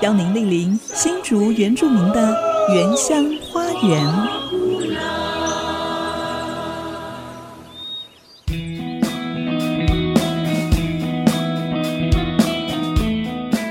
邀您莅临新竹原住民的原乡花园。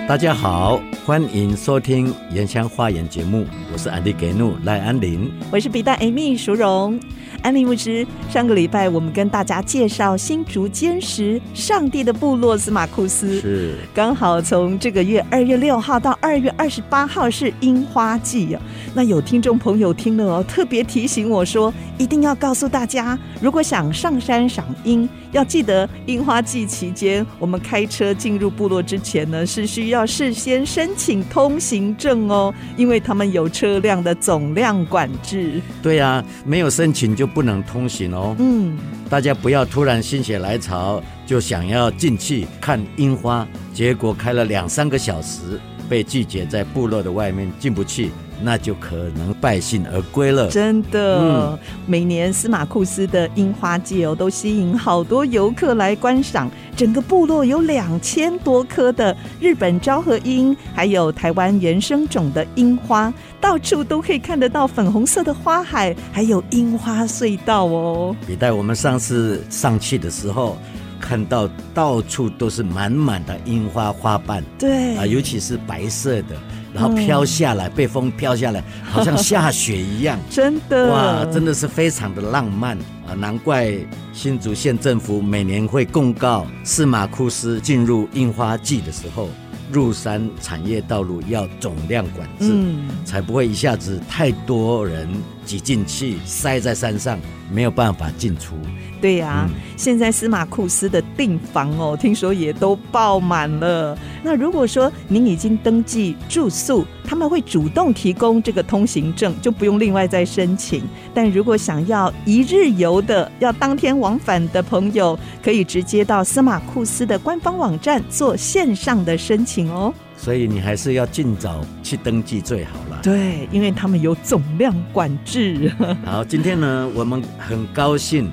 大家好，欢迎收听《原乡花园》节目，我是安迪给努赖安林，我是比大 Amy 淑荣。安利牧师，上个礼拜我们跟大家介绍新竹坚实上帝的部落司马库斯，是刚好从这个月二月六号到二月二十八号是樱花季啊。那有听众朋友听了哦，特别提醒我说，一定要告诉大家，如果想上山赏樱，要记得樱花季期间，我们开车进入部落之前呢，是需要事先申请通行证哦，因为他们有车辆的总量管制。对呀、啊，没有申请就。不能通行哦。嗯，大家不要突然心血来潮就想要进去看樱花，结果开了两三个小时被拒绝，在部落的外面进不去。那就可能败兴而归了。真的，嗯、每年司马库斯的樱花季哦，都吸引好多游客来观赏。整个部落有两千多棵的日本昭和樱，还有台湾原生种的樱花，到处都可以看得到粉红色的花海，还有樱花隧道哦。比带我们上次上去的时候，看到到处都是满满的樱花花瓣，对啊，尤其是白色的。然后飘下来，嗯、被风飘下来，好像下雪一样，真的哇，真的是非常的浪漫啊！难怪新竹县政府每年会公告，司马库斯进入樱花季的时候，入山产业道路要总量管制，嗯、才不会一下子太多人挤进去，塞在山上，没有办法进出。对呀、啊，嗯、现在司马库斯的订房哦，听说也都爆满了。那如果说您已经登记住宿，他们会主动提供这个通行证，就不用另外再申请。但如果想要一日游的，要当天往返的朋友，可以直接到司马库斯的官方网站做线上的申请哦。所以你还是要尽早去登记最好了。对，因为他们有总量管制。好，今天呢，我们很高兴。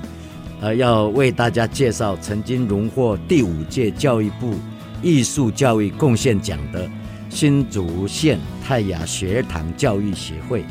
呃，要为大家介绍曾经荣获第五届教育部艺术教育贡献奖的新竹县泰雅学堂教育协会，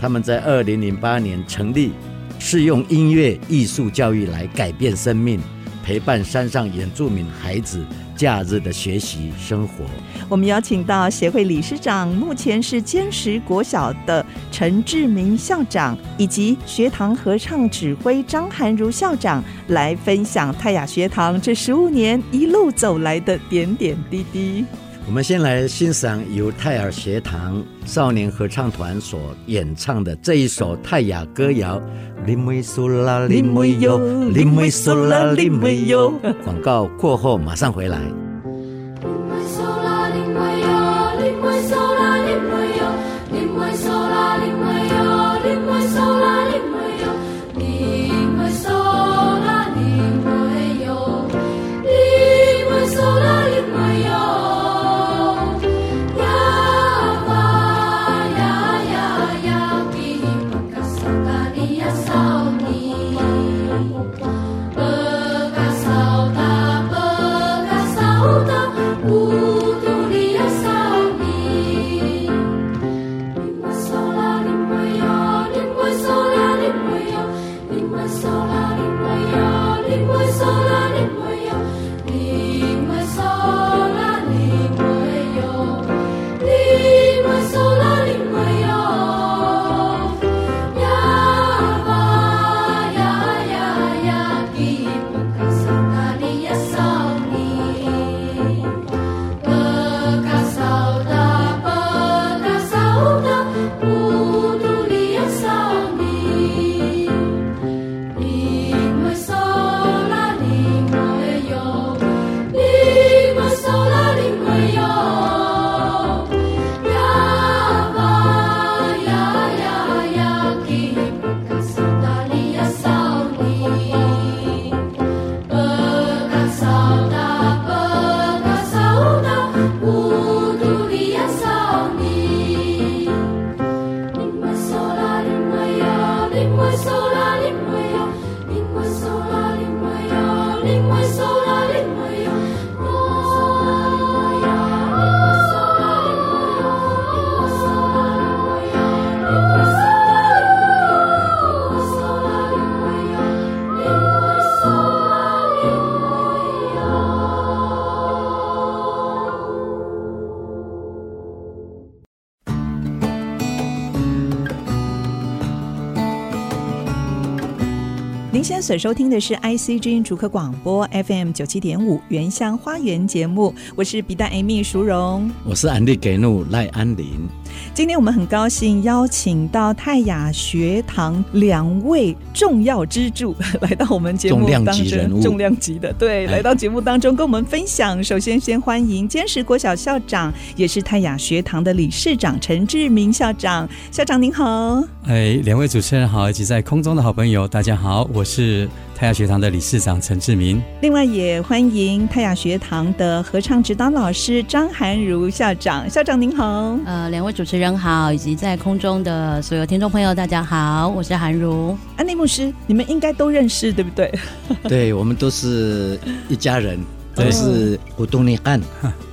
他们在二零零八年成立，是用音乐艺术教育来改变生命。陪伴山上原住民孩子假日的学习生活。我们邀请到协会理事长，目前是坚实国小的陈志明校长，以及学堂合唱指挥张涵如校长，来分享泰雅学堂这十五年一路走来的点点滴滴。我们先来欣赏由泰尔学堂少年合唱团所演唱的这一首泰雅歌谣。林梅苏拉林梅哟，林梅苏拉林梅哟。广告过后马上回来。所收听的是 IC 之音竹科广播 FM 九七点五原乡花园节目，我是笔袋 Amy 淑荣，我是安迪给怒赖安林。今天我们很高兴邀请到泰雅学堂两位重要支柱来到我们节目当中，重量级人物，重量级的对，来到节目当中跟我们分享。首先，先欢迎坚实国小校长，也是泰雅学堂的理事长陈志明校长。校长您好，哎，两位主持人好，以及在空中的好朋友，大家好，我是泰雅学堂的理事长陈志明。另外也欢迎泰雅学堂的合唱指导老师张涵如校长。校长您好，呃，两位主持人好，以及在空中的所有听众朋友，大家好，我是韩如。安内牧师，你们应该都认识，对不对？对，我们都是一家人。这是互动你案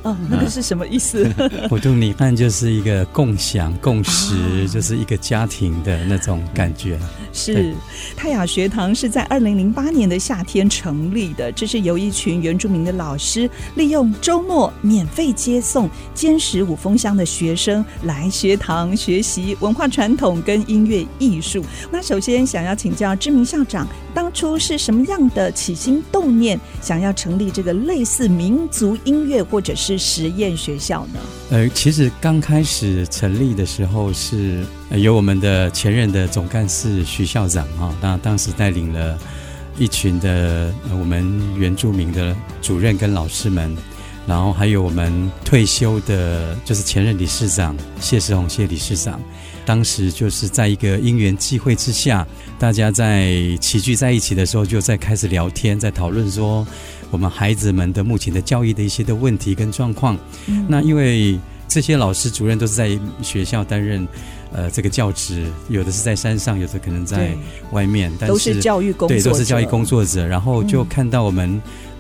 哦，那个是什么意思？互动你案就是一个共享共识，哦，就是一个家庭的那种感觉。是泰雅学堂是在二零零八年的夏天成立的，这是由一群原住民的老师利用周末免费接送坚实五峰乡的学生来学堂学习文化传统跟音乐艺术。那首先想要请教知名校长，当初是什么样的起心动念，想要成立这个类类似民族音乐或者是实验学校呢？呃，其实刚开始成立的时候是由我们的前任的总干事徐校长啊，那当时带领了一群的我们原住民的主任跟老师们，然后还有我们退休的，就是前任理事长谢世宏谢理事长。当时就是在一个因缘际会之下，大家在齐聚在一起的时候，就在开始聊天，在讨论说我们孩子们的目前的教育的一些的问题跟状况。嗯、那因为这些老师主任都是在学校担任呃这个教职，有的是在山上，有的可能在外面，但是都是教育工作者，对，都是教育工作者。然后就看到我们、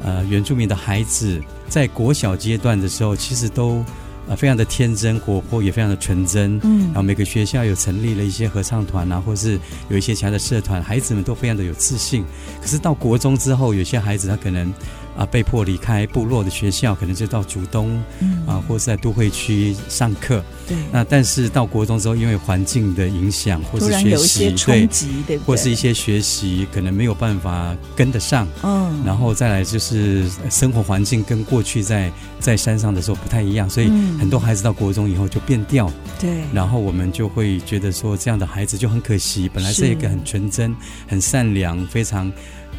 嗯、呃原住民的孩子在国小阶段的时候，其实都。啊，非常的天真活泼，也非常的纯真。嗯，然后每个学校有成立了一些合唱团啊，或是有一些其他的社团，孩子们都非常的有自信。可是到国中之后，有些孩子他可能。啊，被迫离开部落的学校，可能就到竹东，嗯、啊，或是在都会区上课。对，那但是到国中之后，因为环境的影响，或是学习对，对，或是一些学习可能没有办法跟得上。嗯，然后再来就是生活环境跟过去在在山上的时候不太一样，所以很多孩子到国中以后就变调。对、嗯，然后我们就会觉得说，这样的孩子就很可惜，本来是一个很纯真、很善良、非常。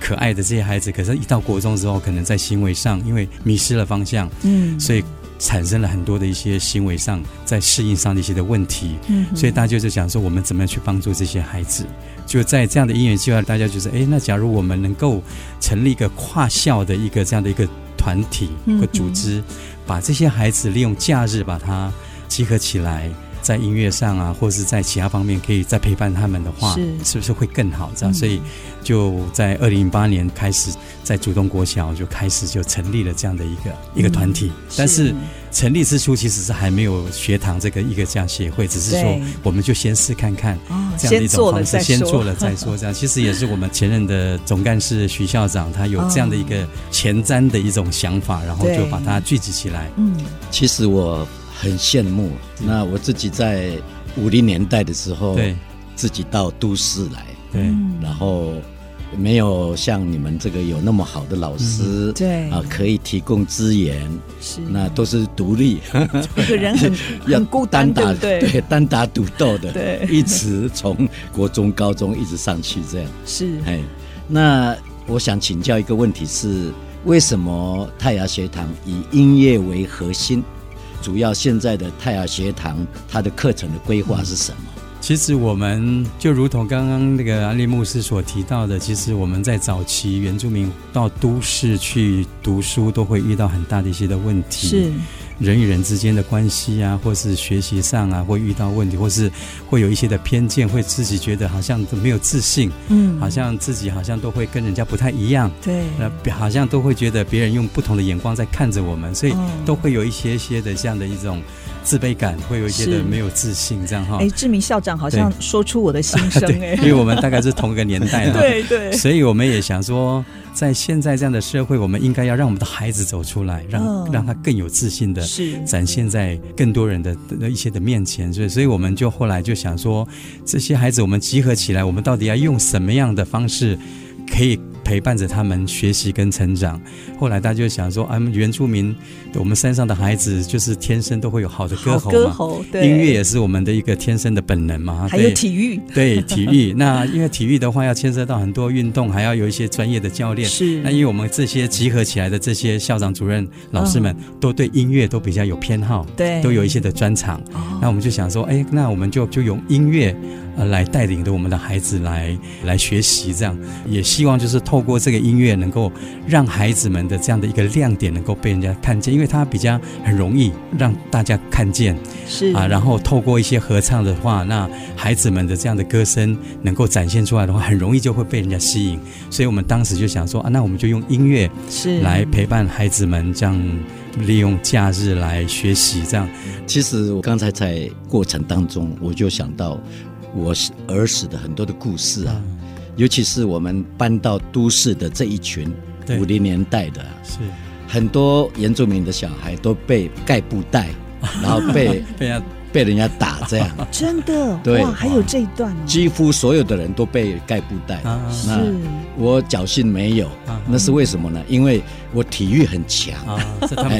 可爱的这些孩子，可是，一到国中之后，可能在行为上，因为迷失了方向，嗯，所以产生了很多的一些行为上，在适应上的一些的问题，嗯，所以大家就想说，我们怎么样去帮助这些孩子？就在这样的因缘计划，大家就是，哎，那假如我们能够成立一个跨校的一个这样的一个团体和组织，把这些孩子利用假日把它集合起来。在音乐上啊，或者是在其他方面，可以再陪伴他们的话，是，是不是会更好？这样，嗯、所以就在二零零八年开始，在主动国小就开始就成立了这样的一个、嗯、一个团体。但是成立之初其实是还没有学堂这个一个这样协会，只是说我们就先试看看这样的一种方式，先做了再说。这样其实也是我们前任的总干事徐校长他有这样的一个前瞻的一种想法，然后就把它聚集起来。嗯，其实我。很羡慕。那我自己在五零年代的时候，对，自己到都市来，对，然后没有像你们这个有那么好的老师，嗯、对。啊，可以提供资源，是，那都是独立，一个人很 很孤单，单打对，对，单打独斗的，对，一直从国中、高中一直上去这样，是，哎，那我想请教一个问题是，为什么泰雅学堂以音乐为核心？主要现在的泰雅学堂，它的课程的规划是什么？其实我们就如同刚刚那个安利牧师所提到的，其实我们在早期原住民到都市去读书，都会遇到很大的一些的问题。是。人与人之间的关系啊，或是学习上啊，会遇到问题，或是会有一些的偏见，会自己觉得好像都没有自信，嗯，好像自己好像都会跟人家不太一样，对，呃，好像都会觉得别人用不同的眼光在看着我们，所以都会有一些些的这样的一种自卑感，会有一些的没有自信，这样哈。哎，志明校长好像说出我的心声 哎，因为我们大概是同一个年代，对对，所以我们也想说，在现在这样的社会，我们应该要让我们的孩子走出来，让让他更有自信的。是展现在更多人的的一些的面前，所以，所以我们就后来就想说，这些孩子我们集合起来，我们到底要用什么样的方式，可以。陪伴着他们学习跟成长，后来大家就想说，啊，原住民，我们山上的孩子就是天生都会有好的歌喉嘛，歌喉，对，音乐也是我们的一个天生的本能嘛。还有体育，对，对体育。那因为体育的话要牵涉到很多运动，还要有一些专业的教练。是。那因为我们这些集合起来的这些校长、主任、老师们，都对音乐都比较有偏好，对，都有一些的专长。哦。那我们就想说，哎，那我们就就用音乐。呃，来带领着我们的孩子来来学习，这样也希望就是透过这个音乐，能够让孩子们的这样的一个亮点能够被人家看见，因为它比较很容易让大家看见，是啊，然后透过一些合唱的话，那孩子们的这样的歌声能够展现出来的话，很容易就会被人家吸引，所以我们当时就想说啊，那我们就用音乐是来陪伴孩子们，这样利用假日来学习，这样。其实我刚才在过程当中，我就想到。我是儿时的很多的故事啊，尤其是我们搬到都市的这一群五零年代的，是。很多原住民的小孩都被盖布袋，然后被被被人家打这样，真的？对，哇，还有这一段，几乎所有的人都被盖布袋，那我侥幸没有，那是为什么呢？因为我体育很强，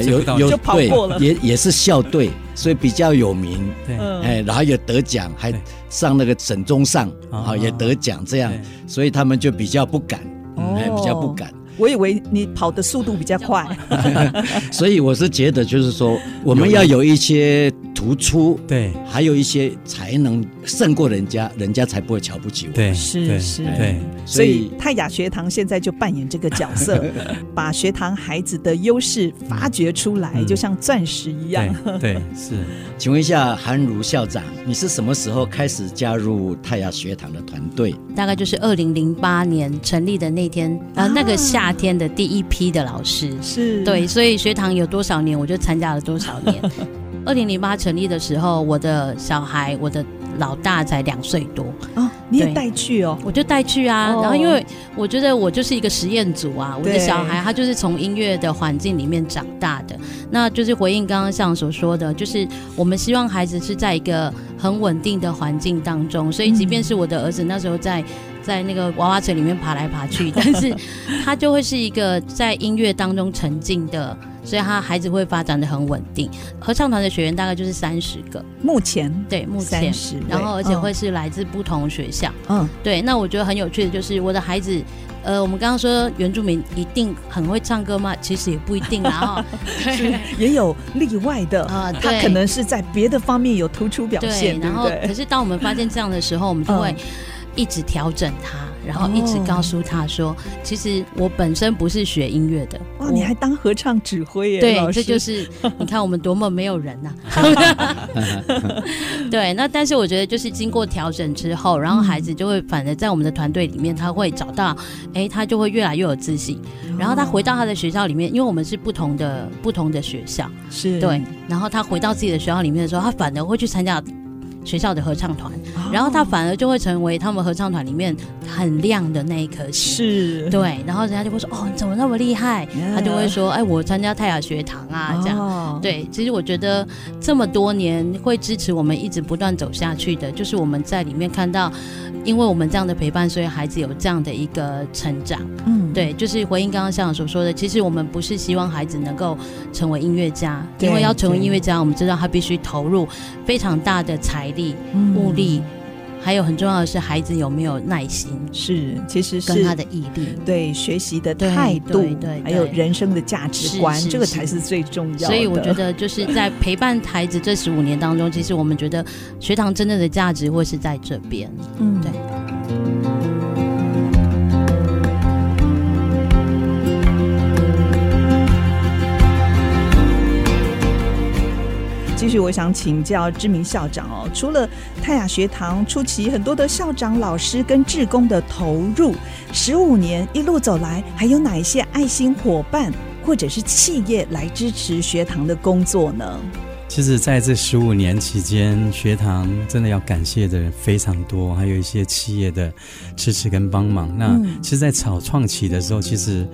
有有对，也也是校队。所以比较有名，对，哎，然后也得奖，还上那个省中上啊，也得奖，这样，所以他们就比较不敢，哎，比较不敢。我以为你跑的速度比较快，所以我是觉得，就是说，我们要有一些突出，对，还有一些才能胜过人家，人家才不会瞧不起我。对，是是，对。所以泰雅学堂现在就扮演这个角色，把学堂孩子的优势发掘出来，就像钻石一样。对，是。请问一下韩如校长，你是什么时候开始加入泰雅学堂的团队？大概就是二零零八年成立的那天，呃，那个夏。夏天的第一批的老师是对，所以学堂有多少年，我就参加了多少年。二零零八成立的时候，我的小孩，我的老大才两岁多。哦，你也带去哦，我就带去啊。然后因为我觉得我就是一个实验组啊，我的小孩他就是从音乐的环境里面长大的，那就是回应刚刚像所说的，就是我们希望孩子是在一个很稳定的环境当中，所以即便是我的儿子那时候在。在那个娃娃嘴里面爬来爬去，但是他就会是一个在音乐当中沉浸的，所以他孩子会发展的很稳定。合唱团的学员大概就是三十个，目前对目前30，然后而且会是来自不同学校。嗯，对。那我觉得很有趣的就是我的孩子，呃，我们刚刚说原住民一定很会唱歌吗？其实也不一定啦，哈，对，也有例外的啊。他可能是在别的方面有突出表现，对，然后可是当我们发现这样的时候，我们就会。一直调整他，然后一直告诉他说：“哦、其实我本身不是学音乐的。”哇，你还当合唱指挥耶？对，这就是 你看我们多么没有人呐、啊。对，那但是我觉得就是经过调整之后，然后孩子就会反而在我们的团队里面，他会找到，哎，他就会越来越有自信。然后他回到他的学校里面，因为我们是不同的不同的学校，是对。然后他回到自己的学校里面的时候，他反而会去参加。学校的合唱团，然后他反而就会成为他们合唱团里面很亮的那一颗星。是，对，然后人家就会说：“哦，你怎么那么厉害？”他就会说：“哎，我参加泰雅学堂啊，这样。Oh. ”对，其实我觉得这么多年会支持我们一直不断走下去的，就是我们在里面看到，因为我们这样的陪伴，所以孩子有这样的一个成长。嗯，对，就是回应刚刚校长所说的，其实我们不是希望孩子能够成为音乐家，因为要成为音乐家，我们知道他必须投入非常大的财力、物力，还有很重要的是孩子有没有耐心，是其实是跟他的毅力，对学习的态度，对，还有人生的价值观，这个才是最重要的。所以我觉得就是在陪伴孩子这十五年当中，其实我们觉得学堂真正的价值会是在这边，嗯，对。继续，我想请教知名校长哦，除了泰雅学堂初期很多的校长、老师跟志工的投入，十五年一路走来，还有哪一些爱心伙伴或者是企业来支持学堂的工作呢？其实，在这十五年期间，学堂真的要感谢的人非常多，还有一些企业的支持跟帮忙。那其实，在草创期的时候，其实。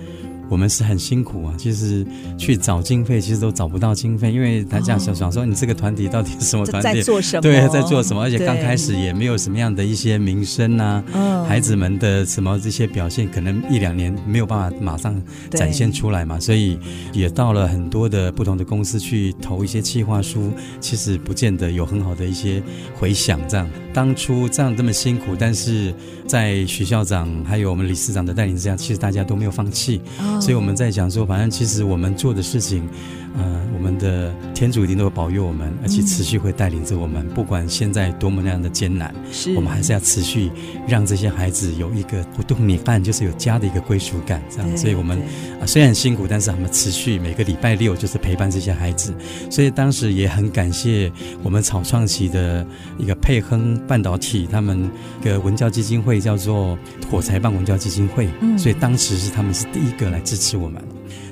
我们是很辛苦啊，其实去找经费，其实都找不到经费，因为大家想想说，你这个团体到底是什么团体？在做什么？对，在做什么？而且刚开始也没有什么样的一些名声啊，孩子们的什么这些表现，可能一两年没有办法马上展现出来嘛，所以也到了很多的不同的公司去投一些企划书，其实不见得有很好的一些回响。这样，当初这样这么辛苦，但是在徐校长还有我们理事长的带领之下，其实大家都没有放弃。所以我们在讲说，反正其实我们做的事情，呃，我们的天主一定都会保佑我们，而且持续会带领着我们，不管现在多么那样的艰难，是我们还是要持续让这些孩子有一个不动你办就是有家的一个归属感，这样。所以我们啊虽然很辛苦，但是我们持续每个礼拜六就是陪伴这些孩子。所以当时也很感谢我们草创期的一个配亨半导体，他们一个文教基金会叫做火柴棒文教基金会，所以当时是他们是第一个来。支持我们，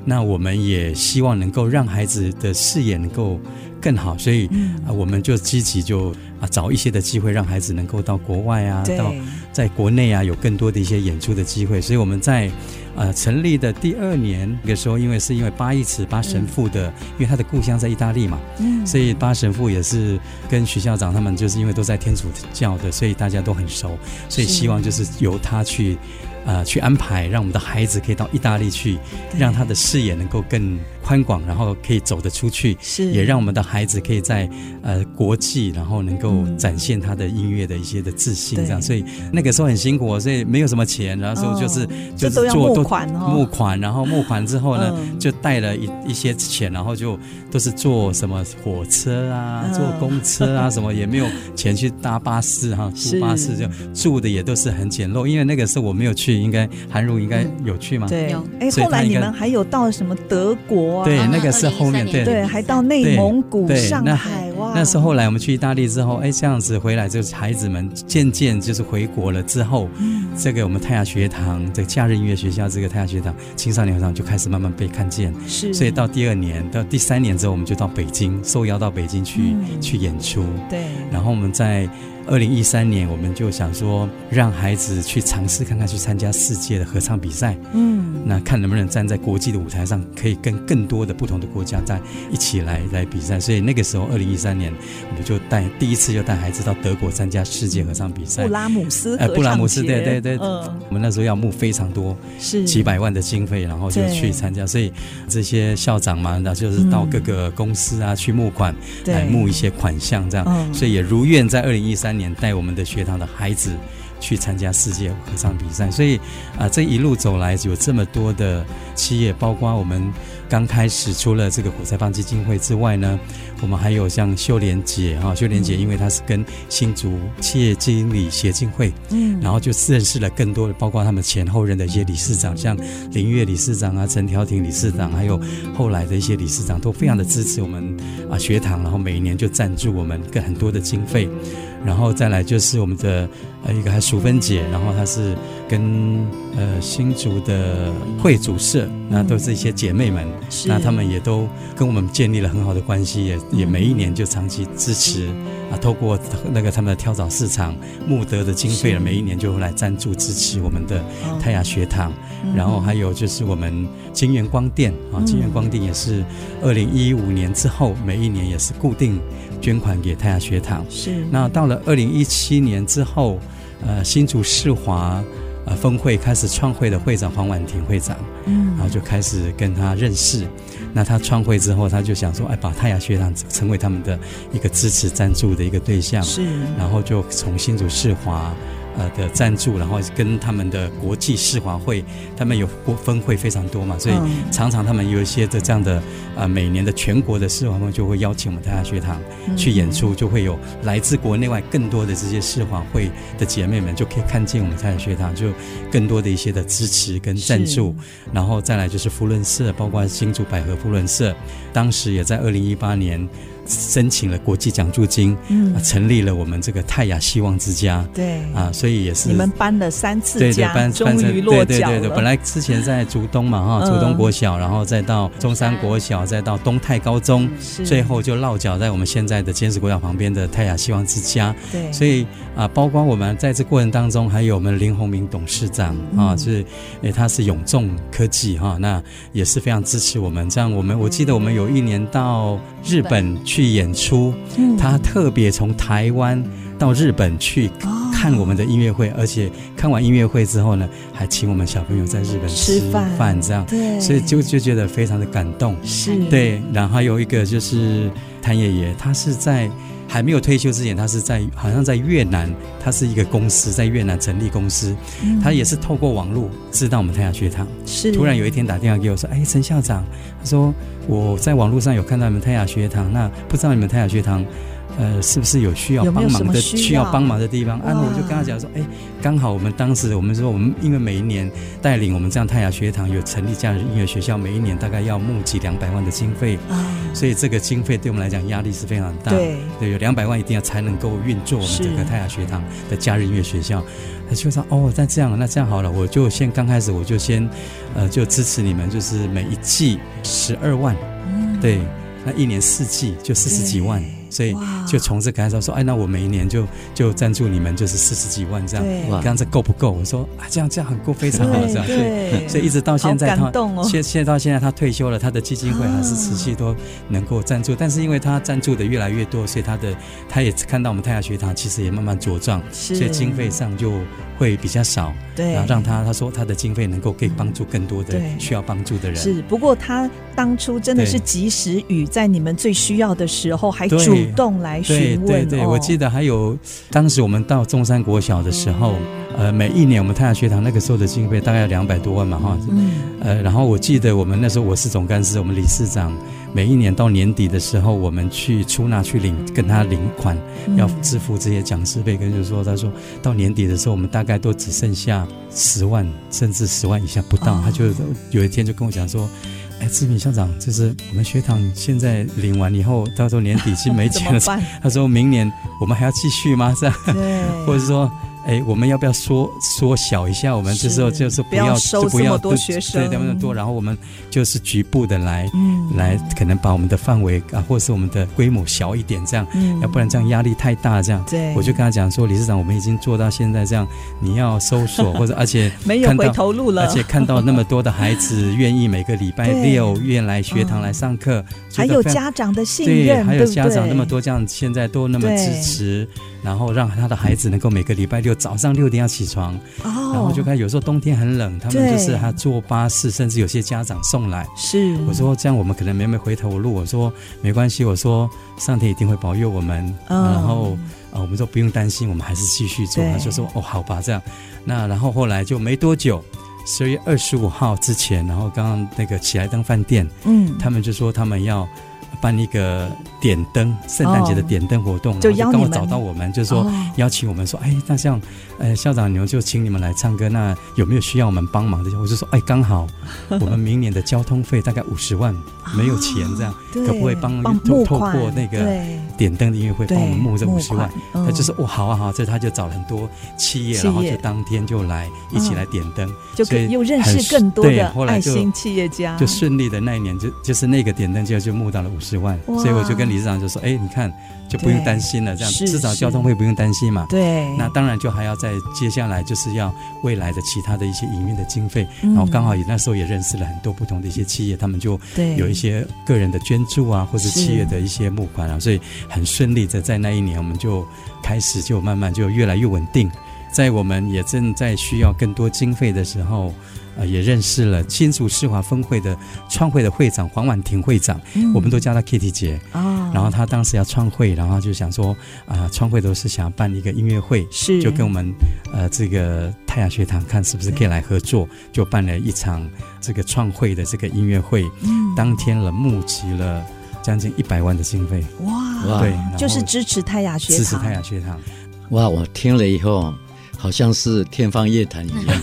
那我们也希望能够让孩子的视野能够更好，所以啊，我们就积极就啊找一些的机会，让孩子能够到国外啊，到在国内啊有更多的一些演出的机会。所以我们在呃成立的第二年那个时候，因为是因为巴一慈巴神父的，因为他的故乡在意大利嘛，所以巴神父也是跟徐校长他们就是因为都在天主教的，所以大家都很熟，所以希望就是由他去。呃，去安排，让我们的孩子可以到意大利去，让他的视野能够更宽广，然后可以走得出去，是。也让我们的孩子可以在呃国际，然后能够展现他的音乐的一些的自信，这样。所以那个时候很辛苦，所以没有什么钱，然后说就是、哦、就是做募款、哦、募款，然后募款之后呢，嗯、就带了一一些钱，然后就都是坐什么火车啊，坐公车啊，什么也没有钱去搭巴士哈，住巴士就住的也都是很简陋，因为那个时候我没有去。应该韩如应该有去吗？对，哎，后来你们还有到什么德国啊？对，那个是后面对对，还到内蒙古、上海哇。那是后来我们去意大利之后，哎，这样子回来，就是孩子们渐渐就是回国了之后，这个我们泰雅学堂这个假日音乐学校，这个泰雅学堂青少年合唱就开始慢慢被看见。是，所以到第二年到第三年之后，我们就到北京受邀到北京去去演出。对，然后我们在。二零一三年，我们就想说，让孩子去尝试看看，去参加世界的合唱比赛。嗯，那看能不能站在国际的舞台上，可以跟更多的不同的国家在一起来来比赛。所以那个时候，二零一三年，我们就带第一次就带孩子到德国参加世界合唱比赛。布拉姆斯，哎，布拉姆斯，对对对。嗯，我们那时候要募非常多，是几百万的经费，然后就去参加。所以这些校长嘛，那就是到各个公司啊去募款，来募一些款项，这样。所以也如愿在二零一三年。带我们的学堂的孩子去参加世界合唱比赛，所以啊，这一路走来有这么多的企业，包括我们刚开始除了这个火柴棒基金会之外呢，我们还有像秀莲姐哈，秀莲姐因为她是跟新竹企业经理协进会，嗯，然后就认识了更多的，包括他们前后任的一些理事长，像林月理事长啊、陈调婷理事长，还有后来的一些理事长，都非常的支持我们啊学堂，然后每一年就赞助我们更很多的经费。然后再来就是我们的呃一个还淑芬姐，然后她是跟呃新竹的会主社，那都是一些姐妹们，那她们也都跟我们建立了很好的关系，也也每一年就长期支持啊，透过那个他们的跳蚤市场募得的经费，每一年就会来赞助支持我们的泰雅学堂，然后还有就是我们金源光电啊，金源光电也是二零一五年之后，每一年也是固定。捐款给泰雅学堂是。那到了二零一七年之后，呃，新竹世华呃峰会开始创会的会长黄婉婷会长，嗯，然后就开始跟他认识。那他创会之后，他就想说，哎，把泰雅学堂成为他们的一个支持赞助的一个对象，是。然后就从新竹世华。呃的赞助，然后跟他们的国际世华会，他们有分会非常多嘛，所以常常他们有一些的这样的啊、呃，每年的全国的世华会就会邀请我们泰雅学堂去演出，就会有来自国内外更多的这些世华会的姐妹们就可以看见我们太太学堂，就更多的一些的支持跟赞助，然后再来就是福伦社，包括新竹百合福伦社，当时也在二零一八年。申请了国际奖助金，嗯，成立了我们这个泰雅希望之家，对。啊，所以也是你们搬了三次对对搬终于落脚了。对对对，本来之前在竹东嘛哈，竹东国小，然后再到中山国小，再到东泰高中，最后就落脚在我们现在的尖石国小旁边的泰雅希望之家。对，所以啊，包括我们在这过程当中，还有我们林宏明董事长啊，就是诶，他是永众科技哈，那也是非常支持我们。这样，我们我记得我们有一年到日本去演出，他特别从台湾到日本去看我们的音乐会，而且看完音乐会之后呢，还请我们小朋友在日本吃饭，这样，对，所以就就觉得非常的感动，是。对。然后还有一个就是谭爷爷，他是在。还没有退休之前，他是在好像在越南，他是一个公司，在越南成立公司，嗯、他也是透过网络知道我们太雅学堂。是，突然有一天打电话给我说：“哎，陈校长，他说我在网络上有看到你们太雅学堂，那不知道你们太雅学堂。”呃，是不是有需要帮忙的需要，帮忙的地方？啊，我就跟他讲说，哎，刚好我们当时我们说，我们因为每一年带领我们这样泰雅学堂有成立这样的音乐学校，每一年大概要募集两百万的经费，啊，所以这个经费对我们来讲压力是非常大。对，对，有两百万一定要才能够运作我们整个泰雅学堂的假日音乐学校。他就说，哦，那这样，那这样好了，我就先刚开始我就先，呃，就支持你们，就是每一季十二万，嗯，对，那一年四季就四十几万。所以就从这开始说，哎，那我每一年就就赞助你们，就是四十几万这样。刚刚这够不够？我说啊，这样这样很够，非常好这样。对，所以一直到现在，他现现在到现在他退休了，他的基金会还是持续都能够赞助。但是因为他赞助的越来越多，所以他的他也看到我们太阳学堂其实也慢慢茁壮，所以经费上就会比较少。对，然后让他他说他的经费能够可以帮助更多的需要帮助的人。是，不过他当初真的是及时雨，在你们最需要的时候还主。主动来询问，对对对，我记得还有当时我们到中山国小的时候，呃，每一年我们太阳学堂那个时候的经费大概两百多万嘛，哈，嗯，呃，然后我记得我们那时候我是总干事，我们理事长每一年到年底的时候，我们去出纳去领跟他领款，要支付这些讲师费，跟就是说他说到年底的时候，我们大概都只剩下十万，甚至十万以下不到，他就有一天就跟我讲说。哎，志敏校长，就是我们学堂现在领完以后，到时候年底是没钱了。他说明年我们还要继续吗？这样，或者说。哎，我们要不要缩缩小一下？我们这时候就是不要，不要收这么多学生，对，那么多。然后我们就是局部的来，嗯，来可能把我们的范围啊，或者是我们的规模小一点，这样，嗯，要不然这样压力太大，这样。对，我就跟他讲说，理事长，我们已经做到现在这样，你要搜索，或者而且没有回头路了，而且看到那么多的孩子愿意每个礼拜 六愿来学堂来上课，还有家长的信任，对，还有家长那么多这样，现在都那么支持。然后让他的孩子能够每个礼拜六早上六点要起床，然后就看有时候冬天很冷，他们就是他坐巴士，甚至有些家长送来。是，我说这样我们可能没没回头路。我说没关系，我说上天一定会保佑我们。然后啊，我们说不用担心，我们还是继续做。他就说哦，好吧，这样。那然后后来就没多久，十二月二十五号之前，然后刚刚那个起来登饭店，嗯，他们就说他们要。办一个点灯，圣诞节的点灯活动，就刚好找到我们，就是说邀请我们说，哎，那像，呃，校长，你们就请你们来唱歌，那有没有需要我们帮忙的？我就说，哎，刚好 我们明年的交通费大概五十万，没有钱这样，可不可以帮透透过那个点灯的音乐会帮我们募这五十万？他就说，哦，好啊好，这他就找了很多企业，然后就当天就来一起来点灯，就可以又认识更多的爱心企业家，就顺利的那一年就就是那个点灯就就募到了五十。十万，所以我就跟理事长就说：“哎，你看就不用担心了，这样至少交通费不用担心嘛。对，那当然就还要在接下来就是要未来的其他的一些营运的经费，然后刚好也那时候也认识了很多不同的一些企业，他们就有一些个人的捐助啊，或者企业的一些募款啊，所以很顺利的在那一年我们就开始就慢慢就越来越稳定，在我们也正在需要更多经费的时候。”啊，也认识了新竹世华分会的创会的会长黄婉婷会长，嗯、我们都叫她 Kitty 姐。哦，然后她当时要创会，然后就想说啊，创会都是想要办一个音乐会，是就跟我们呃这个泰雅学堂看是不是可以来合作，就办了一场这个创会的这个音乐会。嗯，当天了募集了将近一百万的经费。哇，对，就是支持泰雅学堂，支持泰雅学堂。哇，我听了以后。好像是天方夜谭一样，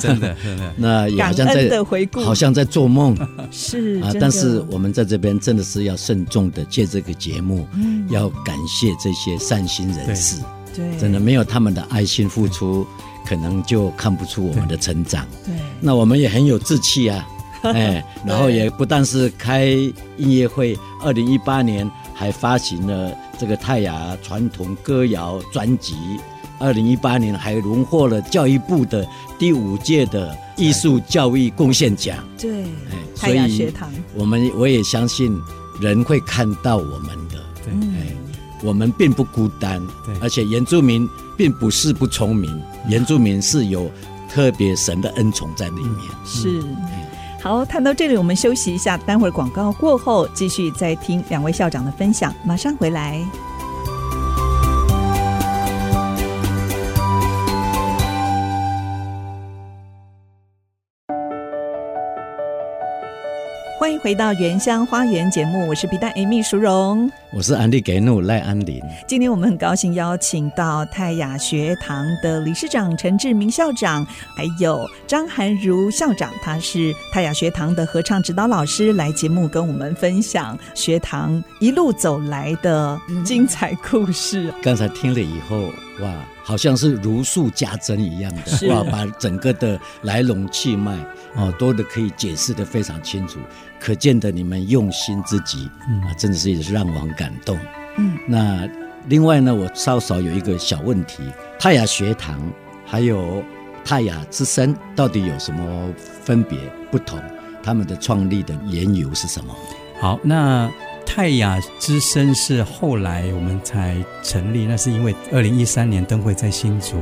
真 的真的。那也好像在回顾，好像在做梦，是啊。但是我们在这边真的是要慎重的借这个节目，嗯，要感谢这些善心人士，对，真的没有他们的爱心付出，可能就看不出我们的成长。对，那我们也很有志气啊，哎，然后也不但是开音乐会，二零一八年还发行了这个泰雅传统歌谣专辑。二零一八年还荣获了教育部的第五届的艺术教育贡献奖。对，哎，泰雅学堂，我们我也相信人会看到我们的。对，哎，我们并不孤单。对，而且原住民并不是不聪明，原住民是有特别神的恩宠在里面。是，好，谈到这里，我们休息一下，待会儿广告过后继续再听两位校长的分享，马上回来。欢迎回到《原乡花园》节目，我是皮蛋 Amy 淑荣，我是安利给怒赖安林。今天我们很高兴邀请到泰雅学堂的理事长陈志明校长，还有张涵如校长，他是泰雅学堂的合唱指导老师，来节目跟我们分享学堂一路走来的精彩故事。刚才听了以后，哇，好像是如数家珍一样的，哇，把整个的来龙去脉。哦，多的可以解释的非常清楚，可见的你们用心之极，嗯啊，真的是也是让我很感动。嗯，那另外呢，我稍稍有一个小问题：泰雅学堂还有泰雅之声到底有什么分别不同？他们的创立的缘由是什么？好，那泰雅之声是后来我们才成立，那是因为二零一三年灯会在新竹。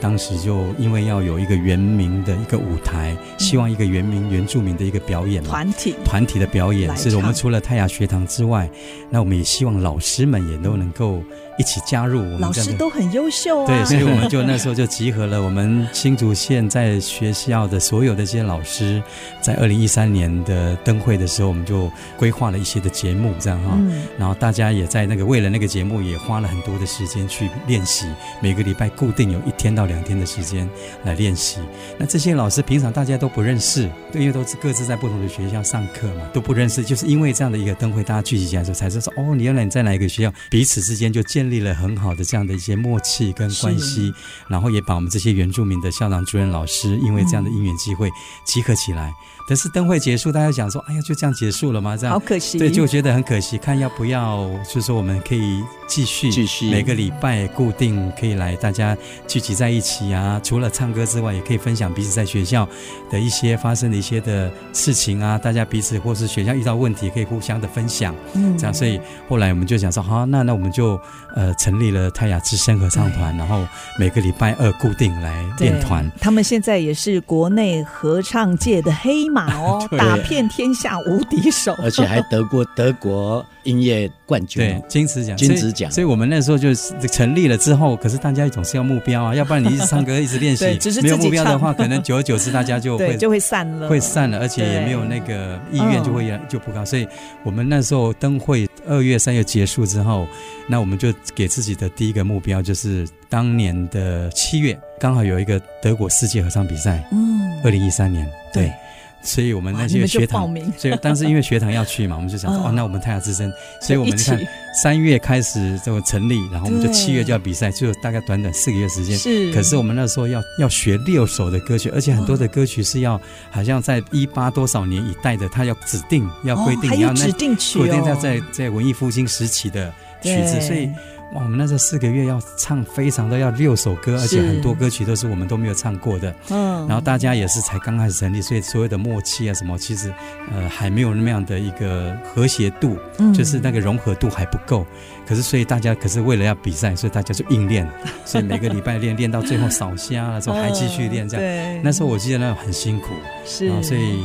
当时就因为要有一个原名的一个舞台，希望一个原名原住民的一个表演，团体团体的表演，是我们除了泰雅学堂之外，那我们也希望老师们也都能够。一起加入我们，老师都很优秀啊。对，所以我们就那时候就集合了我们新竹县在学校的所有的这些老师，在二零一三年的灯会的时候，我们就规划了一些的节目，这样哈。嗯。然后大家也在那个为了那个节目，也花了很多的时间去练习，每个礼拜固定有一天到两天的时间来练习。那这些老师平常大家都不认识，因为都是各自在不同的学校上课嘛，都不认识。就是因为这样的一个灯会，大家聚集起来的时候，才知道说哦，你原来你在哪一个学校，彼此之间就建。建立了很好的这样的一些默契跟关系，然后也把我们这些原住民的校长、主任、老师，因为这样的因缘机会集合起来。但是灯会结束，大家讲说：“哎呀，就这样结束了吗？”这样好可惜，对，就觉得很可惜。看要不要，就是说我们可以继续，继续每个礼拜固定可以来，大家聚集在一起啊。除了唱歌之外，也可以分享彼此在学校的一些发生的一些的事情啊。大家彼此或是学校遇到问题，可以互相的分享。嗯，这样，所以后来我们就想说：“好，那那我们就呃成立了泰雅之声合唱团，然后每个礼拜二固定来练团。他们现在也是国内合唱界的黑马。”哦，打遍天下无敌手，而且还得过 德国音乐冠军，对，金质奖，金质奖。所以我们那时候就成立了之后，可是大家总是要目标啊，要不然你一直唱歌，一直练习，没有目标的话，可能久而久之大家就会就会散了，会散了，而且也没有那个意愿就会就不高。所以我们那时候灯会二月三月结束之后，那我们就给自己的第一个目标就是当年的七月，刚好有一个德国世界合唱比赛，嗯，二零一三年，对。所以我们那些学堂，所以当时因为学堂要去嘛，我们就想说，哦，那我们太阳之声，所以我们看三月开始这个成立，然后我们就七月就要比赛，就大概短短四个月时间。是，可是我们那时候要要学六首的歌曲，而且很多的歌曲是要好像在一八多少年一代的，他要指定要规定要那指定曲，规定在在在文艺复兴时期的曲子，所以。哇，我们那时候四个月要唱非常的要六首歌，而且很多歌曲都是我们都没有唱过的。嗯，然后大家也是才刚开始成立，所以所有的默契啊什么，其实呃还没有那么样的一个和谐度，嗯，就是那个融合度还不够。可是所以大家可是为了要比赛，所以大家就硬练，所以每个礼拜练练到最后扫虾了之后还继续练这样。对，那时候我记得那很辛苦，是，所以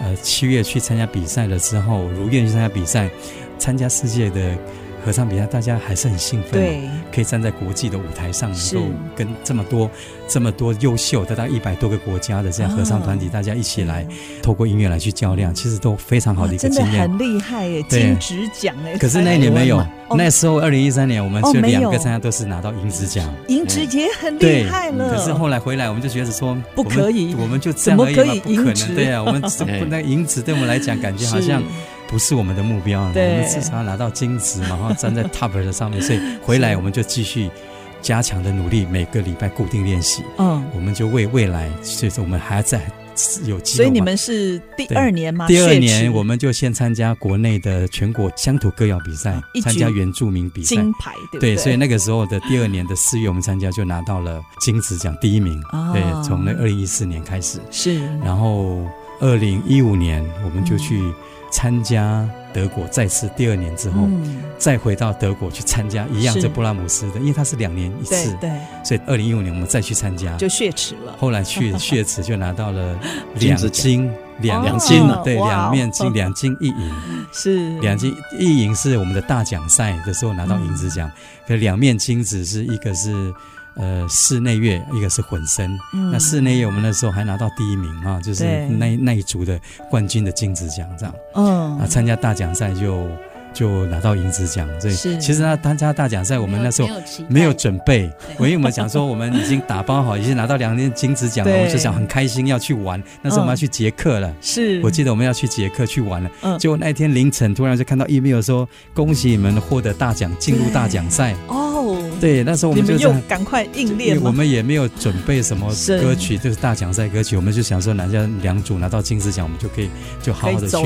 呃七月去参加比赛了之后，如愿去参加比赛，参加世界的。合唱比赛，大家还是很兴奋，对，可以站在国际的舞台上，能够跟这么多这么多优秀的大概一百多个国家的这样合唱团体，大家一起来透过音乐来去较量，其实都非常好的一个经验，很厉害耶，金质奖哎。可是那一年没有，那时候二零一三年我们就两个参加都是拿到银质奖，银质也很厉害了。可是后来回来，我们就觉得说不可以，我们就这样而已嘛，不可能，对啊，我们 那银质对我们来讲，感觉好像。不是我们的目标，我们至少要拿到金子，然后站在 top 的上面，所以回来我们就继续加强的努力，每个礼拜固定练习。嗯，我们就为未来，所以说我们还要再有机会。所以你们是第二年吗？第二年我们就先参加国内的全国乡土歌谣比赛，参加原住民比赛，金牌对？对，所以那个时候的第二年的四月，我们参加就拿到了金子奖第一名。对，从那二零一四年开始是，然后二零一五年我们就去。参加德国，再次第二年之后，嗯、再回到德国去参加一样，这布拉姆斯的，因为他是两年一次，对，对，所以二零一五年我们再去参加，就血池了。后来去 血池就拿到了两金，两两金了，对，两面金，两金一银，是。两金一银是我们的大奖赛的时候拿到银子奖，可两面金子是一个是。呃，室内乐一个是混声，嗯、那室内乐我们那时候还拿到第一名啊，就是那那一组的冠军的金子奖这样。嗯，啊，参加大奖赛就就拿到银子奖，所以其实他参加大奖赛，我们那时候没有准备，我因为我们想说我们已经打包好，已经拿到两面金子奖了，我们就想很开心要去玩。那时候我们要去捷克了，是我记得我们要去捷克去玩了，结果那天凌晨突然就看到 email 说恭喜你们获得大奖，进入大奖赛。对，那时候我们就又赶快应练，我们也没有准备什么歌曲，就是大奖赛歌曲，我们就想说，拿下两组拿到金狮奖，我们就可以就好好的去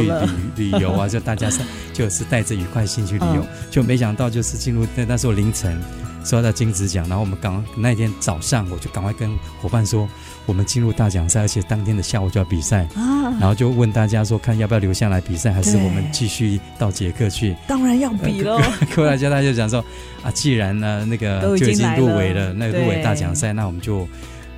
旅旅游啊，就大家是 就是带着愉快心去旅游，就没想到就是进入那那时候凌晨收到金子奖，然后我们刚那天早上我就赶快跟伙伴说。我们进入大奖赛，而且当天的下午就要比赛，啊、然后就问大家说，看要不要留下来比赛，还是我们继续到捷克去？当然要比了。后来就大家就讲说，啊，既然呢那个就已经入围了，那个入围大奖赛，那我们就。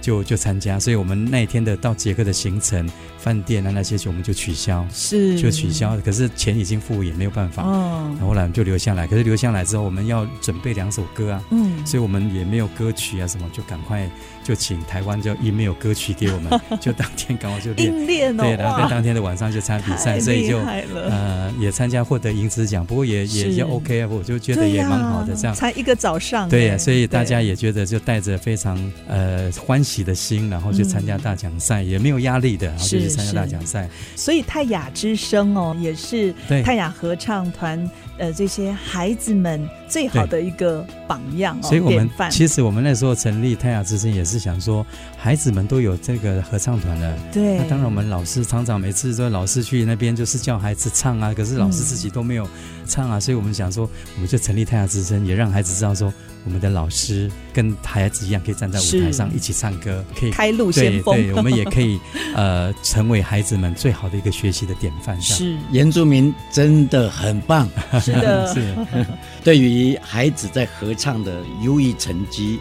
就就参加，所以我们那一天的到捷克的行程、饭店啊那些就，我们就取消，是就取消。可是钱已经付，也没有办法。哦，然后后来我们就留下来。可是留下来之后，我们要准备两首歌啊，嗯，所以我们也没有歌曲啊什么，就赶快就请台湾就 email 歌曲给我们，就当天赶快就练练哦，对，然后在当天的晚上就参加比赛，所以就呃也参加获得银质奖，不过也也也 OK 啊，我就觉得也蛮好的这样。才一个早上，对呀，所以大家也觉得就带着非常呃欢喜。的心，然后去参加大奖赛，嗯、也没有压力的，然后就去参加大奖赛。所以泰雅之声哦，也是泰雅合唱团呃这些孩子们最好的一个榜样哦。所以我们其实我们那时候成立太雅之声，也是想说孩子们都有这个合唱团了。对，那当然我们老师常常每次说老师去那边就是叫孩子唱啊，可是老师自己都没有唱啊，嗯、所以我们想说我们就成立太雅之声，也让孩子知道说。我们的老师跟孩子一样，可以站在舞台上一起唱歌，可以开路先锋。对，对，我们也可以呃，成为孩子们最好的一个学习的典范。是，原住民真的很棒。是的，是。对于孩子在合唱的优异成绩，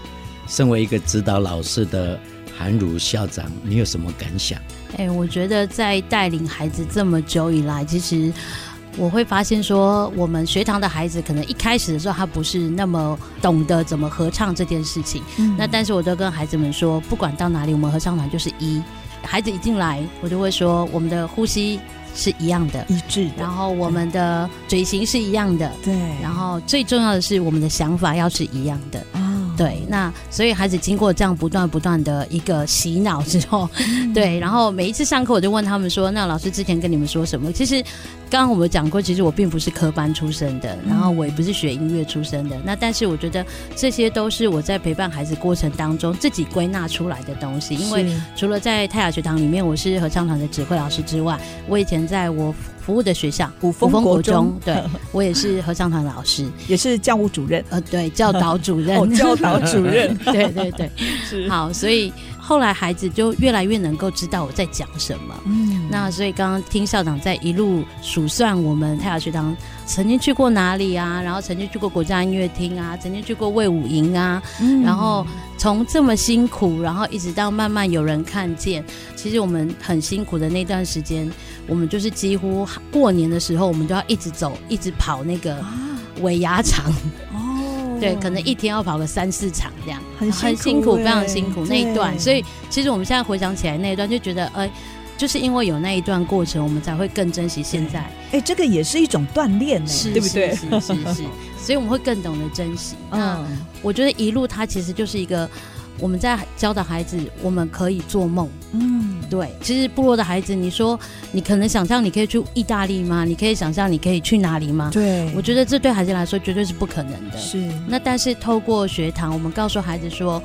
身为一个指导老师的韩儒校长，你有什么感想？哎，我觉得在带领孩子这么久以来，其实。我会发现说，我们学堂的孩子可能一开始的时候，他不是那么懂得怎么合唱这件事情。嗯、那但是我都跟孩子们说，不管到哪里，我们合唱团就是一。孩子一进来，我就会说，我们的呼吸是一样的，一致的。然后我们的嘴型是一样的，对。然后最重要的是，我们的想法要是一样的。对，那所以孩子经过这样不断不断的一个洗脑之后，嗯、对，然后每一次上课我就问他们说：“那老师之前跟你们说什么？”其实刚刚我们讲过，其实我并不是科班出身的，然后我也不是学音乐出身的。那但是我觉得这些都是我在陪伴孩子过程当中自己归纳出来的东西。因为除了在泰雅学堂里面我是合唱团的指挥老师之外，我以前在我服务的学校古风国中，对，我也是合唱团老师，也是教务主任，呃，对，教导主任，哦、教导主任，对 对对，是。好，所以后来孩子就越来越能够知道我在讲什么。嗯，那所以刚刚听校长在一路数算我们太雅学堂曾经去过哪里啊，然后曾经去过国家音乐厅啊，曾经去过魏武营啊，嗯、然后从这么辛苦，然后一直到慢慢有人看见，其实我们很辛苦的那段时间。我们就是几乎过年的时候，我们都要一直走，一直跑那个尾牙场哦，对，可能一天要跑个三四场这样，很很辛苦，非常辛苦那一段。所以其实我们现在回想起来那一段，就觉得呃，就是因为有那一段过程，我们才会更珍惜现在。哎，这个也是一种锻炼呢，是对不对？是是是，是，所以我们会更懂得珍惜。嗯，我觉得一路它其实就是一个。我们在教导孩子，我们可以做梦。嗯，对。其实部落的孩子，你说你可能想象你可以去意大利吗？你可以想象你可以去哪里吗？对。我觉得这对孩子来说绝对是不可能的。是。那但是透过学堂，我们告诉孩子说，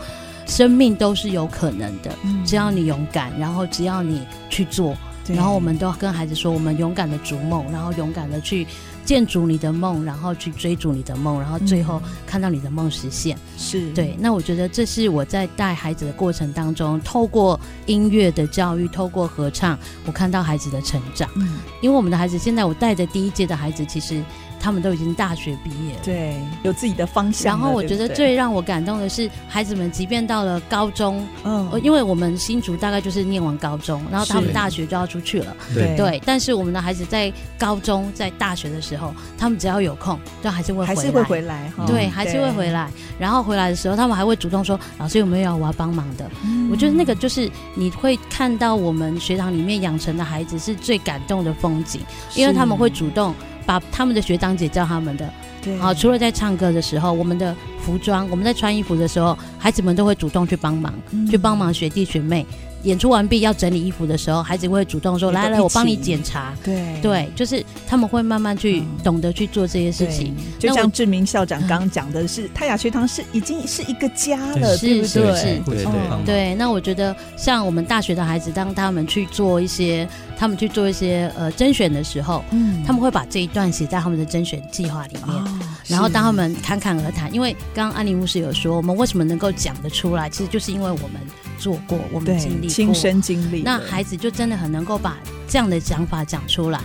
生命都是有可能的，嗯，只要你勇敢，然后只要你去做，然后我们都跟孩子说，我们勇敢的逐梦，然后勇敢的去。建筑你的梦，然后去追逐你的梦，然后最后看到你的梦实现。是对。那我觉得这是我在带孩子的过程当中，透过音乐的教育，透过合唱，我看到孩子的成长。嗯，因为我们的孩子现在，我带的第一届的孩子，其实。他们都已经大学毕业了，对，有自己的方向。然后我觉得最让我感动的是，孩子们即便到了高中，嗯，因为我们新竹大概就是念完高中，然后他们大学就要出去了，对对。但是我们的孩子在高中、在大学的时候，他们只要有空，就还是会还是会回来，对，还是会回来。然后回来的时候，他们还会主动说：“老师有没有要我要帮忙的？”我觉得那个就是你会看到我们学堂里面养成的孩子是最感动的风景，因为他们会主动。把他们的学长姐教他们的，对，好，除了在唱歌的时候，我们的服装，我们在穿衣服的时候，孩子们都会主动去帮忙，嗯、去帮忙学弟学妹。演出完毕要整理衣服的时候，孩子会主动说：“来来，我帮你检查。”对对，就是他们会慢慢去懂得去做这些事情。就像志明校长刚刚讲的是，泰雅学堂是已经是一个家了，对不对？是是对对。那我觉得，像我们大学的孩子，当他们去做一些，他们去做一些呃甄选的时候，嗯，他们会把这一段写在他们的甄选计划里面。然后当他们侃侃而谈，因为刚刚安妮牧师有说，我们为什么能够讲得出来，其实就是因为我们做过，我们经历。亲身经历，那孩子就真的很能够把这样的想法讲出来。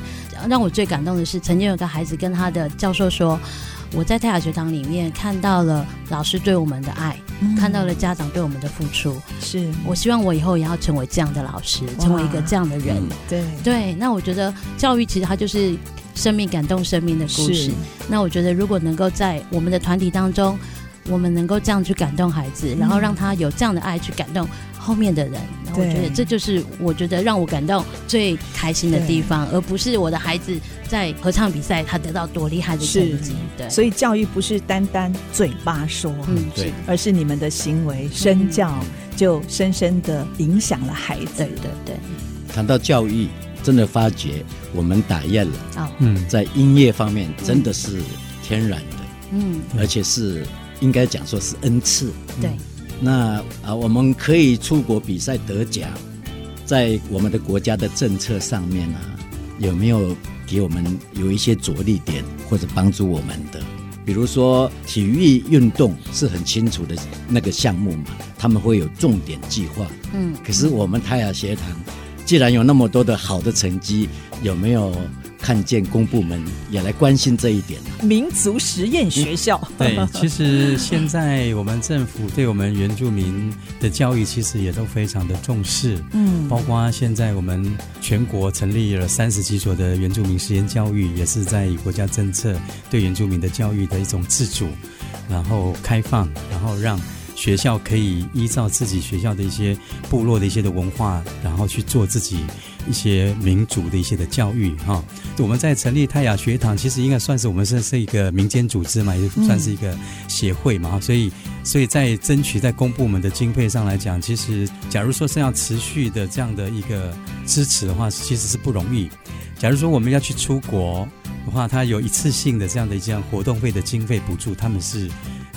让我最感动的是，曾经有个孩子跟他的教授说：“我在泰雅学堂里面看到了老师对我们的爱，嗯、看到了家长对我们的付出。是我希望我以后也要成为这样的老师，成为一个这样的人。嗯”对对，那我觉得教育其实它就是生命感动生命的故事。那我觉得如果能够在我们的团体当中，我们能够这样去感动孩子，然后让他有这样的爱去感动后面的人，我觉得这就是我觉得让我感到最开心的地方，而不是我的孩子在合唱比赛他得到多厉害的成绩。对，所以教育不是单单嘴巴说，嗯，对，而是你们的行为身教就深深的影响了孩子。对对对。谈到教育，真的发觉我们打雁了哦，嗯，在音乐方面真的是天然的，嗯，而且是应该讲说是恩赐，对。那啊，我们可以出国比赛得奖，在我们的国家的政策上面啊，有没有给我们有一些着力点或者帮助我们的？比如说体育运动是很清楚的那个项目嘛，他们会有重点计划。嗯，可是我们泰雅学堂既然有那么多的好的成绩，有没有？看见公部门也来关心这一点，民族实验学校。对，其实现在我们政府对我们原住民的教育，其实也都非常的重视。嗯，包括现在我们全国成立了三十几所的原住民实验教育，也是在国家政策对原住民的教育的一种自主，然后开放，然后让学校可以依照自己学校的一些部落的一些的文化，然后去做自己。一些民族的一些的教育哈，我们在成立泰雅学堂，其实应该算是我们是是一个民间组织嘛，也算是一个协会嘛，所以所以在争取在公部门的经费上来讲，其实假如说是要持续的这样的一个支持的话，其实是不容易。假如说我们要去出国的话，它有一次性的这样的一项活动费的经费补助，他们是。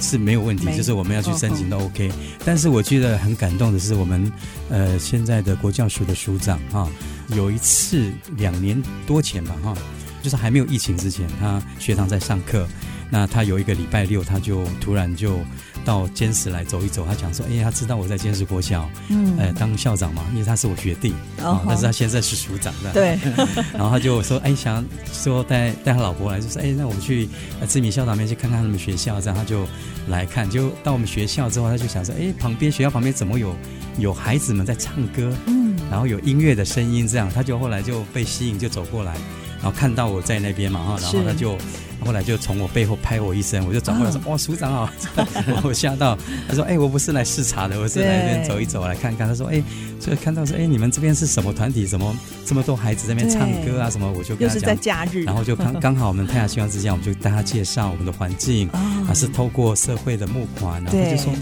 是没有问题，就是我们要去申请都 OK。但是我觉得很感动的是，我们呃现在的国教署的署长哈，有一次两年多前吧哈，就是还没有疫情之前，他学堂在上课，那他有一个礼拜六，他就突然就。到尖石来走一走，他讲说：“哎，他知道我在尖石国小，嗯，呃，当校长嘛，因为他是我学弟，哦，但是他现在是署长的，对。然后他就说：哎，想说带带他老婆来，就说：哎，那我们去知名校长那边去看看他们学校，这样他就来看。就到我们学校之后，他就想说：哎，旁边学校旁边怎么有有孩子们在唱歌？嗯，然后有音乐的声音，这样他就后来就被吸引，就走过来，然后看到我在那边嘛，哈，然后他就。”后来就从我背后拍我一声，我就转过来说：“哇，署长好！” 我吓到，他说：“哎，我不是来视察的，我是来这边走一走，来看看。”他说：“哎，就看到说，哎，你们这边是什么团体？什么这么多孩子在那边唱歌啊？什么？”我就跟他讲，在假日，然后就刚 刚好我们太阳希望之家，我们就大家介绍我们的环境，啊，是透过社会的募款，然后就说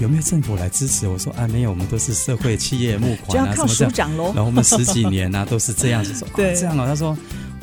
有没有政府来支持？我说啊，没有，我们都是社会企业募款啊，什么这样。然后我们十几年啊都是这样子说，对，这样哦。他说。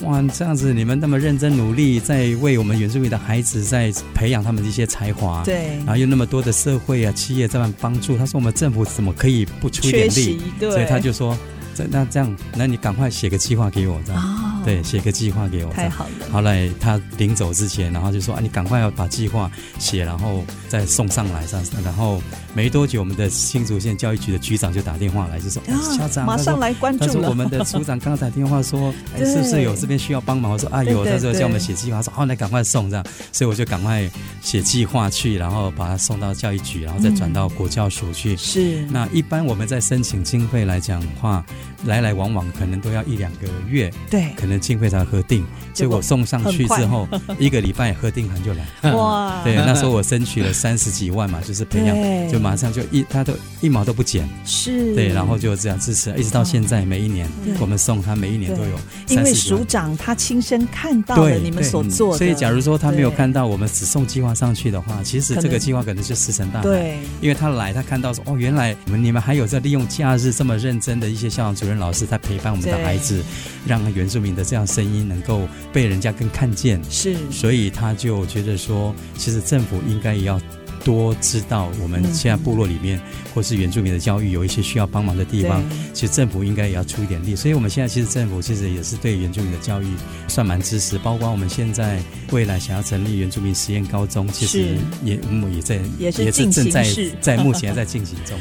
哇，这样子你们那么认真努力，在为我们原住民的孩子在培养他们的一些才华，对，然后又那么多的社会啊企业在帮帮助，他说我们政府怎么可以不出一点力？对，所以他就说，这那这样，那你赶快写个计划给我，这样。哦对，写个计划给我。太好了。后来他临走之前，然后就说：“啊，你赶快要把计划写，然后再送上来。”这样，然后没多久，我们的新竹县教育局的局长就打电话来，就说：“啊，校长，马上来关注。”他说：“我们的处长刚才打电话说，哎，是不是有这边需要帮忙？”我说：“啊，有。”他说：“叫我们写计划。”说：“好，那赶快送这样。”所以我就赶快写计划去，然后把它送到教育局，然后再转到国教署去。是。那一般我们在申请经费来讲的话，来来往往可能都要一两个月。对。可能。经费才核定，结果送上去之后，一个礼拜核定函就来。哇！对，那时候我争取了三十几万嘛，就是培养，就马上就一，他都一毛都不减。是。对，然后就这样支持，一直到现在，每一年我们送他，每一年都有。因为署长他亲身看到了你们所做的，所以假如说他没有看到我们只送计划上去的话，其实这个计划可能就石沉大海。对。因为他来，他看到说，哦，原来你们你们还有在利用假日这么认真的一些校长、主任、老师在陪伴我们的孩子，让原住民的这样声音能够被人家更看见，是，所以他就觉得说，其实政府应该也要多知道我们现在部落里面、嗯、或是原住民的教育有一些需要帮忙的地方，其实政府应该也要出一点力。所以我们现在其实政府其实也是对原住民的教育算蛮支持，包括我们现在未来想要成立原住民实验高中，其实也我们也在也是正在在目前在进行中。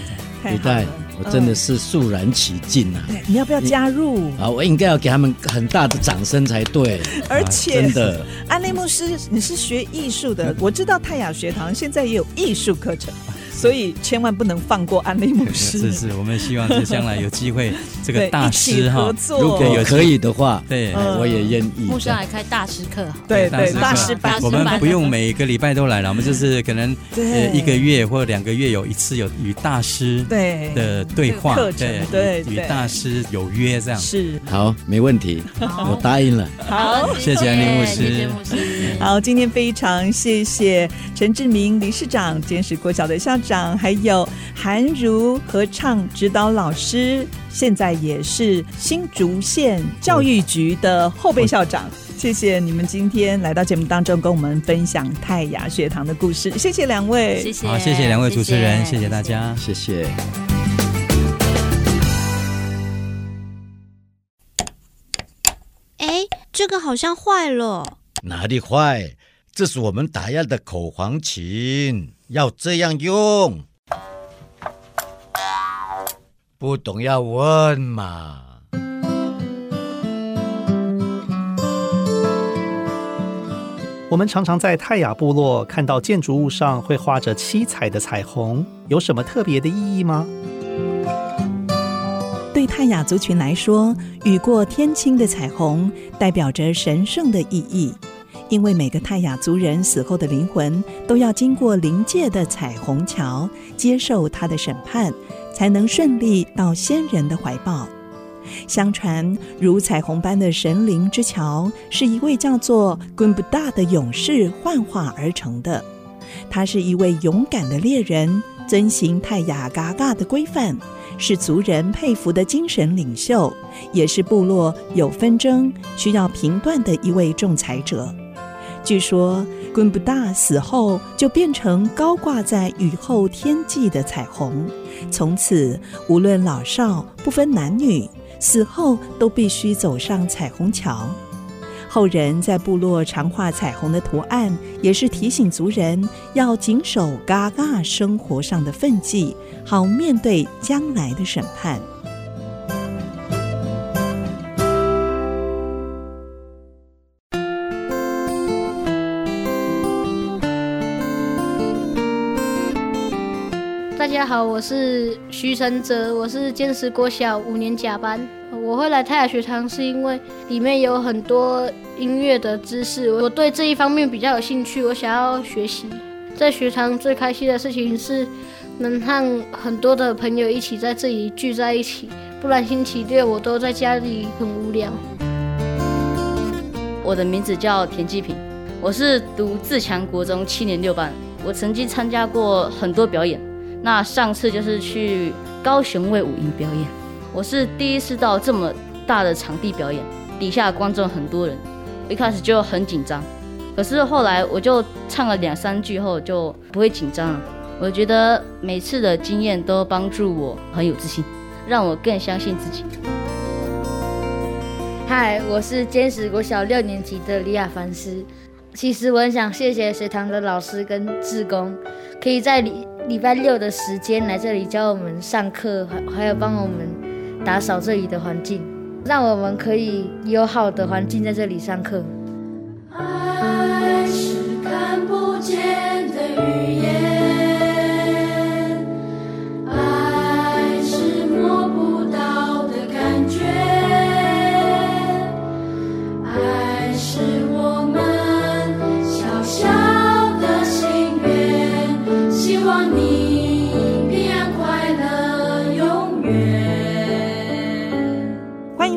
一代，我真的是肃然起敬呐！你要不要加入？啊，我应该要给他们很大的掌声才对。而且，真的，安利牧师，你是学艺术的，我知道泰雅学堂现在也有艺术课程。所以千万不能放过安利牧师。是是，我们希望是将来有机会，这个大师哈，如果有可以的话，对，我也愿意。牧师来开大师课，对对，大师班。我们不用每个礼拜都来了，我们就是可能一个月或两个月有一次有与大师对的对话，对对，与大师有约这样。是好，没问题，我答应了。好，谢谢安利牧师。好，今天非常谢谢陈志明理事长，监视国小的校长。长还有韩如合唱指导老师，现在也是新竹县教育局的后备校长。谢谢你们今天来到节目当中，跟我们分享泰雅学堂的故事。谢谢两位，谢谢，好，谢谢两位主持人，谢谢，谢谢大家，谢谢。哎，这个好像坏了，哪里坏？这是我们打样的口簧琴。要这样用，不懂要问嘛。我们常常在泰雅部落看到建筑物上会画着七彩的彩虹，有什么特别的意义吗？对泰雅族群来说，雨过天青的彩虹代表着神圣的意义。因为每个泰雅族人死后的灵魂都要经过灵界的彩虹桥，接受他的审判，才能顺利到先人的怀抱。相传，如彩虹般的神灵之桥，是一位叫做昆布达的勇士幻化而成的。他是一位勇敢的猎人，遵行泰雅嘎嘎的规范，是族人佩服的精神领袖，也是部落有纷争需要评断的一位仲裁者。据说，昆布达死后就变成高挂在雨后天际的彩虹，从此无论老少不分男女，死后都必须走上彩虹桥。后人在部落常画彩虹的图案，也是提醒族人要谨守嘎嘎生活上的分际，好面对将来的审判。好，我是徐承泽，我是坚实国小五年甲班。我会来泰雅学堂是因为里面有很多音乐的知识，我对这一方面比较有兴趣，我想要学习。在学堂最开心的事情是能和很多的朋友一起在这里聚在一起，不然星期六我都在家里很无聊。我的名字叫田继平，我是读自强国中七年六班，我曾经参加过很多表演。那上次就是去高雄卫武营表演，我是第一次到这么大的场地表演，底下观众很多人，一开始就很紧张，可是后来我就唱了两三句后就不会紧张了。我觉得每次的经验都帮助我很有自信，让我更相信自己。嗨，我是坚实国小六年级的李亚凡斯。其实我很想谢谢学堂的老师跟志工，可以在礼拜六的时间来这里教我们上课，还还有帮我们打扫这里的环境，让我们可以有好的环境在这里上课。爱是看不见的语言。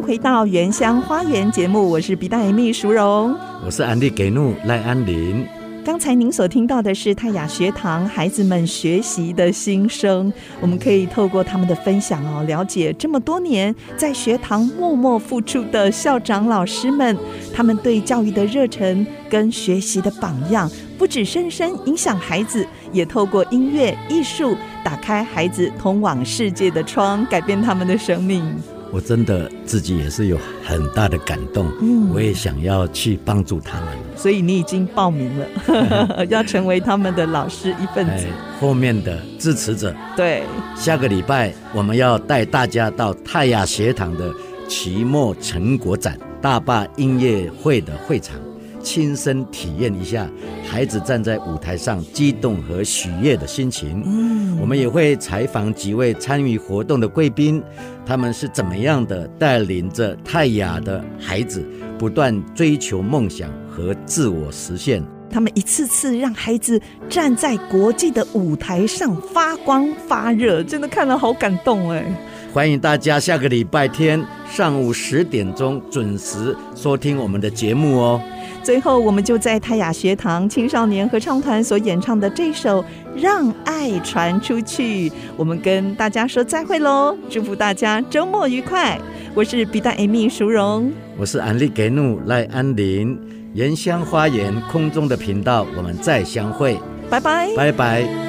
回到原乡花园节目，我是比大 M 淑荣，我是安利给怒赖安林。刚才您所听到的是泰雅学堂孩子们学习的心声，我们可以透过他们的分享哦，了解这么多年在学堂默默付出的校长老师们，他们对教育的热忱跟学习的榜样，不止深深影响孩子，也透过音乐艺术打开孩子通往世界的窗，改变他们的生命。我真的自己也是有很大的感动，嗯，我也想要去帮助他们，所以你已经报名了，要成为他们的老师一份子，后面的支持者。对，下个礼拜我们要带大家到泰雅学堂的期末成果展大坝音乐会的会场。亲身体验一下孩子站在舞台上激动和喜悦的心情。嗯，我们也会采访几位参与活动的贵宾，他们是怎么样的带领着泰雅的孩子不断追求梦想和自我实现。他们一次次让孩子站在国际的舞台上发光发热，真的看了好感动哎！欢迎大家下个礼拜天上午十点钟准时收听我们的节目哦。最后，我们就在泰雅学堂青少年合唱团所演唱的这首《让爱传出去》，我们跟大家说再会喽！祝福大家周末愉快！我是比大 Amy 淑荣，我是安利给努赖安林，原乡花园空中的频道，我们再相会，拜拜，拜拜。